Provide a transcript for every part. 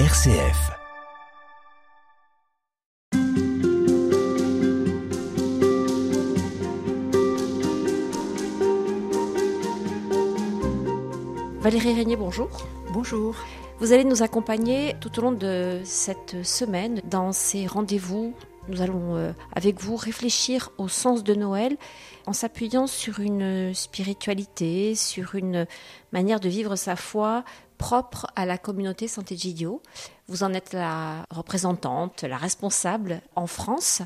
RCF. Valérie Régnier, bonjour. Bonjour. Vous allez nous accompagner tout au long de cette semaine dans ces rendez-vous. Nous allons euh, avec vous réfléchir au sens de Noël en s'appuyant sur une spiritualité, sur une manière de vivre sa foi propre à la communauté Sant'Egidio. Vous en êtes la représentante, la responsable en France.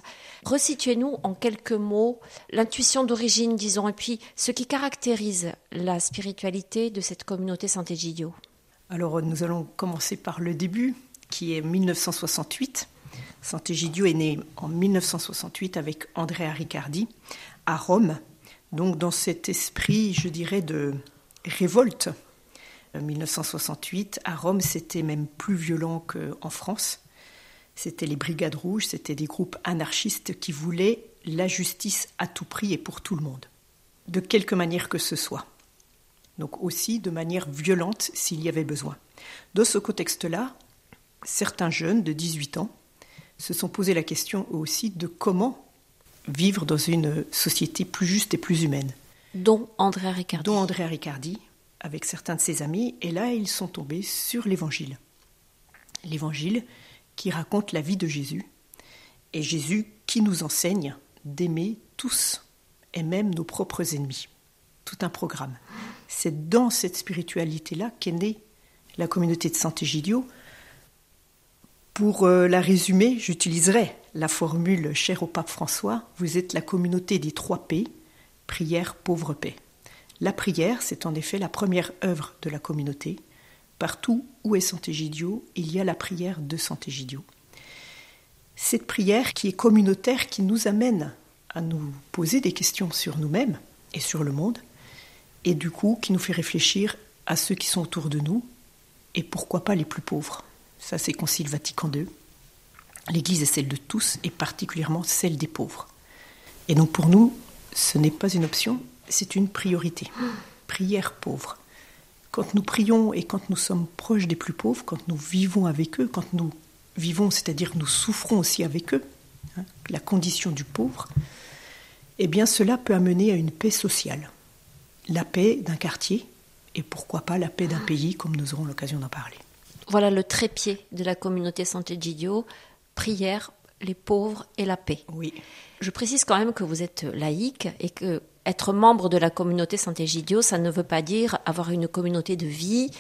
Resituez-nous en quelques mots l'intuition d'origine, disons, et puis ce qui caractérise la spiritualité de cette communauté Sant'Egidio. Alors nous allons commencer par le début, qui est 1968. Sant'Egidio est né en 1968 avec Andrea Riccardi à Rome, donc dans cet esprit, je dirais, de révolte 1968, à Rome, c'était même plus violent qu'en France. C'était les Brigades Rouges, c'était des groupes anarchistes qui voulaient la justice à tout prix et pour tout le monde, de quelque manière que ce soit. Donc aussi de manière violente s'il y avait besoin. Dans ce contexte-là, certains jeunes de 18 ans se sont posé la question aussi de comment vivre dans une société plus juste et plus humaine. Dont Andrea Riccardi. Dont Andrea Riccardi, avec certains de ses amis, et là ils sont tombés sur l'Évangile. L'Évangile qui raconte la vie de Jésus, et Jésus qui nous enseigne d'aimer tous, et même nos propres ennemis. Tout un programme. C'est dans cette spiritualité-là qu'est née la communauté de Sant'Egidio. Pour euh, la résumer, j'utiliserai la formule chère au pape François, vous êtes la communauté des trois P, prière, pauvre, paix. La prière, c'est en effet la première œuvre de la communauté. Partout où est Sant'Egidio, il y a la prière de Sant'Egidio. Cette prière qui est communautaire, qui nous amène à nous poser des questions sur nous-mêmes et sur le monde, et du coup qui nous fait réfléchir à ceux qui sont autour de nous, et pourquoi pas les plus pauvres. Ça, c'est Concile Vatican II. L'Église est celle de tous, et particulièrement celle des pauvres. Et donc pour nous, ce n'est pas une option, c'est une priorité. Prière pauvre. Quand nous prions et quand nous sommes proches des plus pauvres, quand nous vivons avec eux, quand nous vivons, c'est-à-dire nous souffrons aussi avec eux, hein, la condition du pauvre, eh bien cela peut amener à une paix sociale. La paix d'un quartier et pourquoi pas la paix d'un pays, comme nous aurons l'occasion d'en parler. Voilà le trépied de la communauté Sant'Egidio, prière, les pauvres et la paix. Oui. Je précise quand même que vous êtes laïque et que être membre de la communauté Sant'Egidio, ça ne veut pas dire avoir une communauté de vie,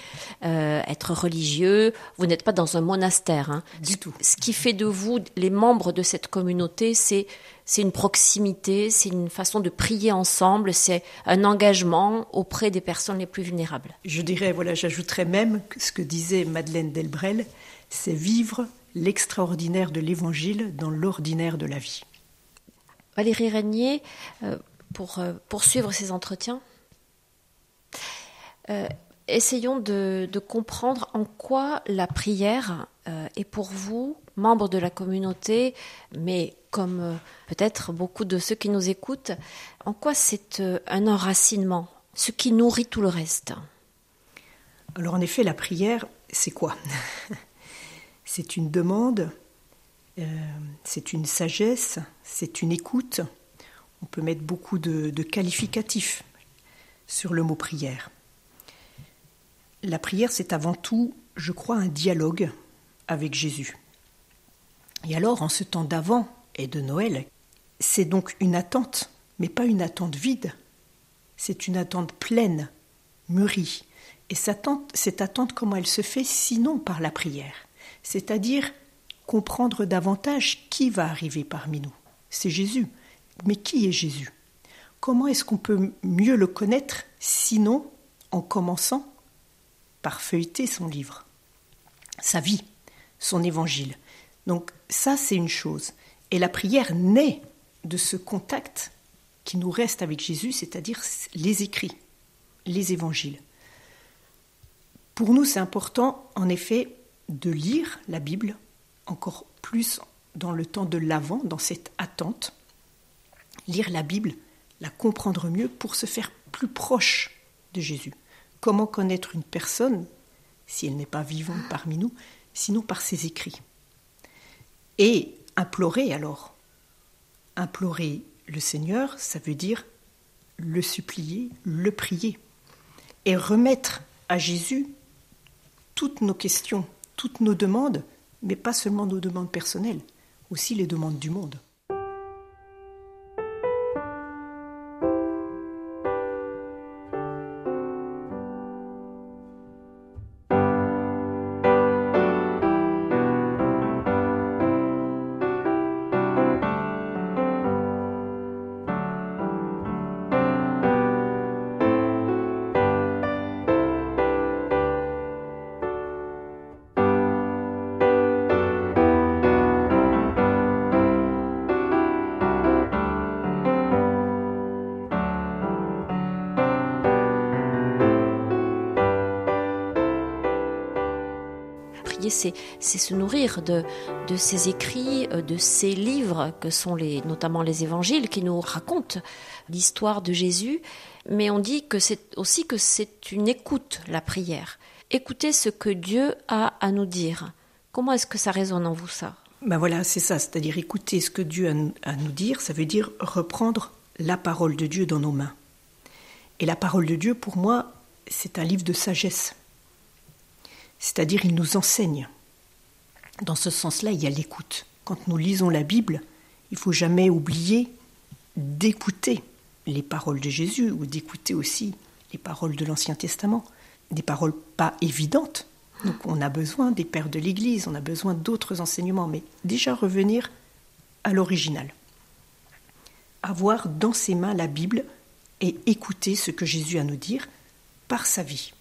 euh, être religieux. Vous n'êtes pas dans un monastère. Hein. Du tout. Ce qui fait de vous les membres de cette communauté, c'est c'est une proximité, c'est une façon de prier ensemble, c'est un engagement auprès des personnes les plus vulnérables. Je dirais, voilà, j'ajouterais même ce que disait Madeleine Delbrel, c'est vivre l'extraordinaire de l'Évangile dans l'ordinaire de la vie. Valérie Régnier, euh, pour euh, poursuivre ces entretiens, euh, essayons de, comprendre en quoi la prière euh, est pour vous, membre de la communauté, mais comme peut-être beaucoup de ceux qui nous écoutent, en quoi c'est un enracinement, ce qui nourrit tout le reste? Alors en effet, la prière, c'est quoi? C'est une demande, c'est une sagesse, c'est une écoute. On peut mettre beaucoup de, qualificatifs sur le mot prière. La prière, c'est avant tout, je crois, un dialogue avec Jésus. Et alors, en ce temps d'avant et de Noël, c'est donc une attente, mais pas une attente vide. C'est une attente pleine, mûrie. Et cette attente, cette attente, comment elle se fait sinon par la prière? C'est-à-dire comprendre davantage qui va arriver parmi nous. C'est Jésus. Mais qui est Jésus? Comment est-ce qu'on peut mieux le connaître sinon en commençant par feuilleter son livre, sa vie, son évangile? Donc ça, c'est une chose. Et la prière naît de ce contact qui nous reste avec Jésus, c'est-à-dire les écrits, les évangiles. Pour nous, c'est important, en effet, de lire la Bible encore plus dans le temps de l'avant, dans cette attente. Lire la Bible, la comprendre mieux pour se faire plus proche de Jésus. Comment connaître une personne si elle n'est pas vivante parmi nous, sinon par ses écrits? Et implorer alors. Implorer le Seigneur, ça veut dire le supplier, le prier. Et remettre à Jésus toutes nos questions, toutes nos demandes, mais pas seulement nos demandes personnelles, aussi les demandes du monde. C'est se nourrir de, ces écrits, euh, de ces livres que sont les, notamment les évangiles qui nous racontent l'histoire de Jésus. Mais on dit que c'est aussi que c'est une écoute, la prière. Écoutez ce que Dieu a à nous dire. Comment est-ce que ça résonne en vous, ça? Ben voilà, c'est ça, c'est-à-dire écouter ce que Dieu a à nous dire, ça veut dire reprendre la parole de Dieu dans nos mains. Et la parole de Dieu, pour moi, c'est un livre de sagesse c'est-à-dire il nous enseigne. Dans ce sens-là, il y a l'écoute. Quand nous lisons la Bible, il faut jamais oublier d'écouter les paroles de Jésus ou d'écouter aussi les paroles de l'Ancien Testament, des paroles pas évidentes. Donc on a besoin des pères de l'Église, on a besoin d'autres enseignements, mais déjà revenir à l'original. Avoir dans ses mains la Bible et écouter ce que Jésus a à nous dire par sa vie.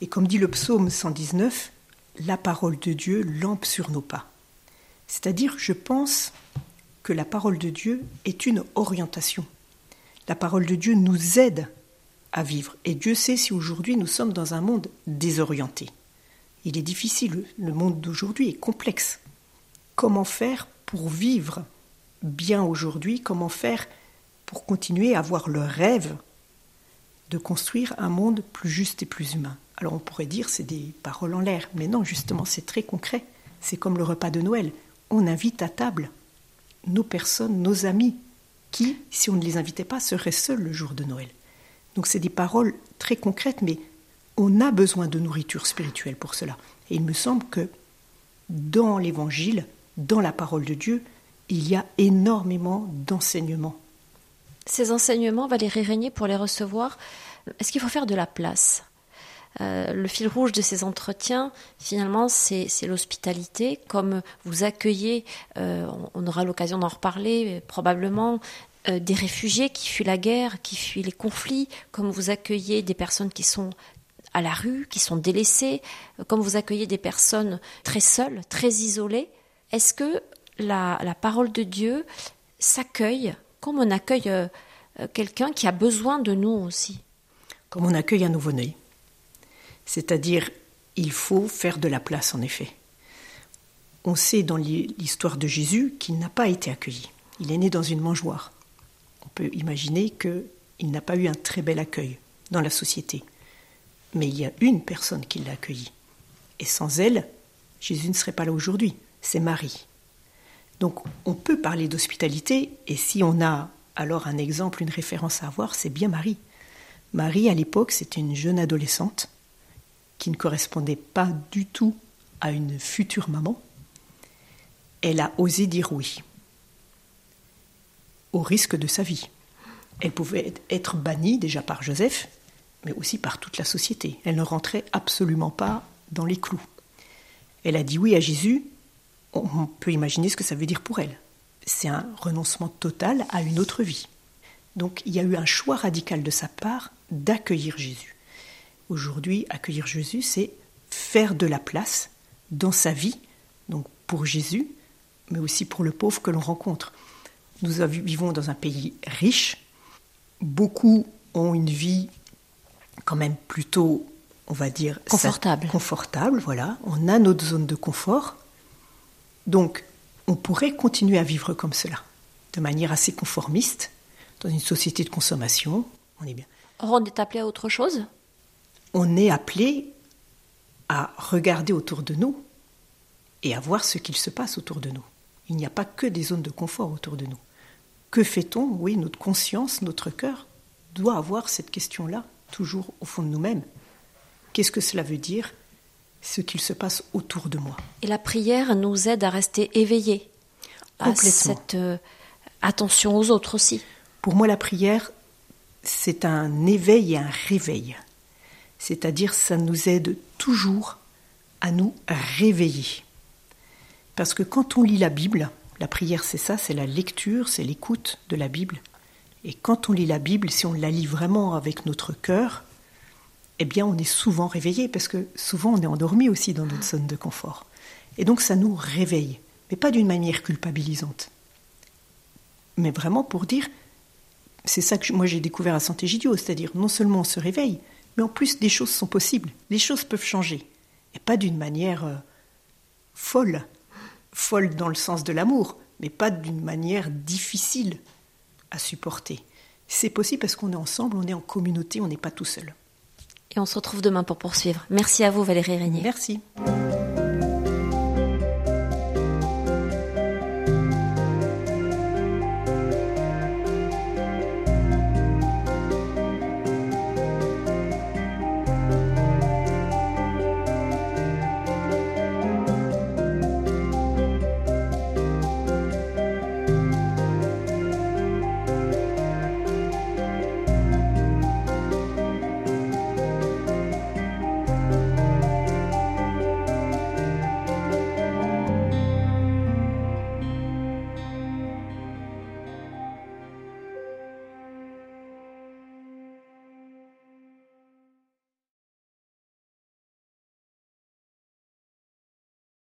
Et comme dit le psaume 119, la parole de Dieu lampe sur nos pas. C'est-à-dire, je pense que la parole de Dieu est une orientation. La parole de Dieu nous aide à vivre. Et Dieu sait si aujourd'hui nous sommes dans un monde désorienté. Il est difficile, le monde d'aujourd'hui est complexe. Comment faire pour vivre bien aujourd'hui? Comment faire pour continuer à avoir le rêve de construire un monde plus juste et plus humain? Alors on pourrait dire c'est des paroles en l'air, mais non, justement, c'est très concret. C'est comme le repas de Noël. On invite à table nos personnes, nos amis, qui, si on ne les invitait pas, seraient seuls le jour de Noël. Donc c'est des paroles très concrètes, mais on a besoin de nourriture spirituelle pour cela. Et il me semble que dans l'Évangile, dans la parole de Dieu, il y a énormément d'enseignements. Ces enseignements, Valérie Régnier, pour les recevoir, est-ce qu'il faut faire de la place euh, le fil rouge de ces entretiens, finalement, c'est l'hospitalité. Comme vous accueillez, euh, on aura l'occasion d'en reparler probablement, euh, des réfugiés qui fuient la guerre, qui fuient les conflits, comme vous accueillez des personnes qui sont à la rue, qui sont délaissées, comme vous accueillez des personnes très seules, très isolées. Est-ce que la, la, parole de Dieu s'accueille comme on accueille quelqu'un qui a besoin de nous aussi? Comme on accueille un nouveau-né. C'est-à-dire, il faut faire de la place, en effet. On sait dans l'histoire de Jésus qu'il n'a pas été accueilli. Il est né dans une mangeoire. On peut imaginer qu'il n'a pas eu un très bel accueil dans la société. Mais il y a une personne qui l'a accueilli. Et sans elle, Jésus ne serait pas là aujourd'hui. C'est Marie. Donc on peut parler d'hospitalité, et si on a alors un exemple, une référence à avoir, c'est bien Marie. Marie, à l'époque, c'était une jeune adolescente qui ne correspondait pas du tout à une future maman, elle a osé dire oui, au risque de sa vie. Elle pouvait être bannie déjà par Joseph, mais aussi par toute la société. Elle ne rentrait absolument pas dans les clous. Elle a dit oui à Jésus, on peut imaginer ce que ça veut dire pour elle. C'est un renoncement total à une autre vie. Donc il y a eu un choix radical de sa part d'accueillir Jésus. Aujourd'hui, accueillir Jésus, c'est faire de la place dans sa vie, donc pour Jésus, mais aussi pour le pauvre que l'on rencontre. Nous vivons dans un pays riche, beaucoup ont une vie quand même plutôt, on va dire, confortable. Confortable, voilà. On a notre zone de confort. Donc, on pourrait continuer à vivre comme cela, de manière assez conformiste, dans une société de consommation. On est bien. Or, on est appelé à autre chose? On est appelé à regarder autour de nous et à voir ce qu'il se passe autour de nous. Il n'y a pas que des zones de confort autour de nous. Que fait-on? Oui, notre conscience, notre cœur doit avoir cette question-là toujours au fond de nous-mêmes. Qu'est-ce que cela veut dire? Ce qu'il se passe autour de moi. Et la prière nous aide à rester éveillés à cette euh, attention aux autres aussi. Pour moi, la prière, c'est un éveil et un réveil. C'est-à-dire, ça nous aide toujours à nous réveiller. Parce que quand on lit la Bible, la prière c'est ça, c'est la lecture, c'est l'écoute de la Bible. Et quand on lit la Bible, si on la lit vraiment avec notre cœur, eh bien on est souvent réveillé, parce que souvent on est endormi aussi dans notre zone de confort. Et donc ça nous réveille, mais pas d'une manière culpabilisante. Mais vraiment pour dire, c'est ça que moi j'ai découvert à Sant'Egidio, c'est-à-dire non seulement on se réveille, mais en plus des choses sont possibles, les choses peuvent changer, et pas d'une manière euh, folle folle dans le sens de l'amour, mais pas d'une manière difficile à supporter. C'est possible parce qu'on est ensemble, on est en communauté, on n'est pas tout seul. Et on se retrouve demain pour poursuivre. Merci à vous Valérie Régnier. Merci.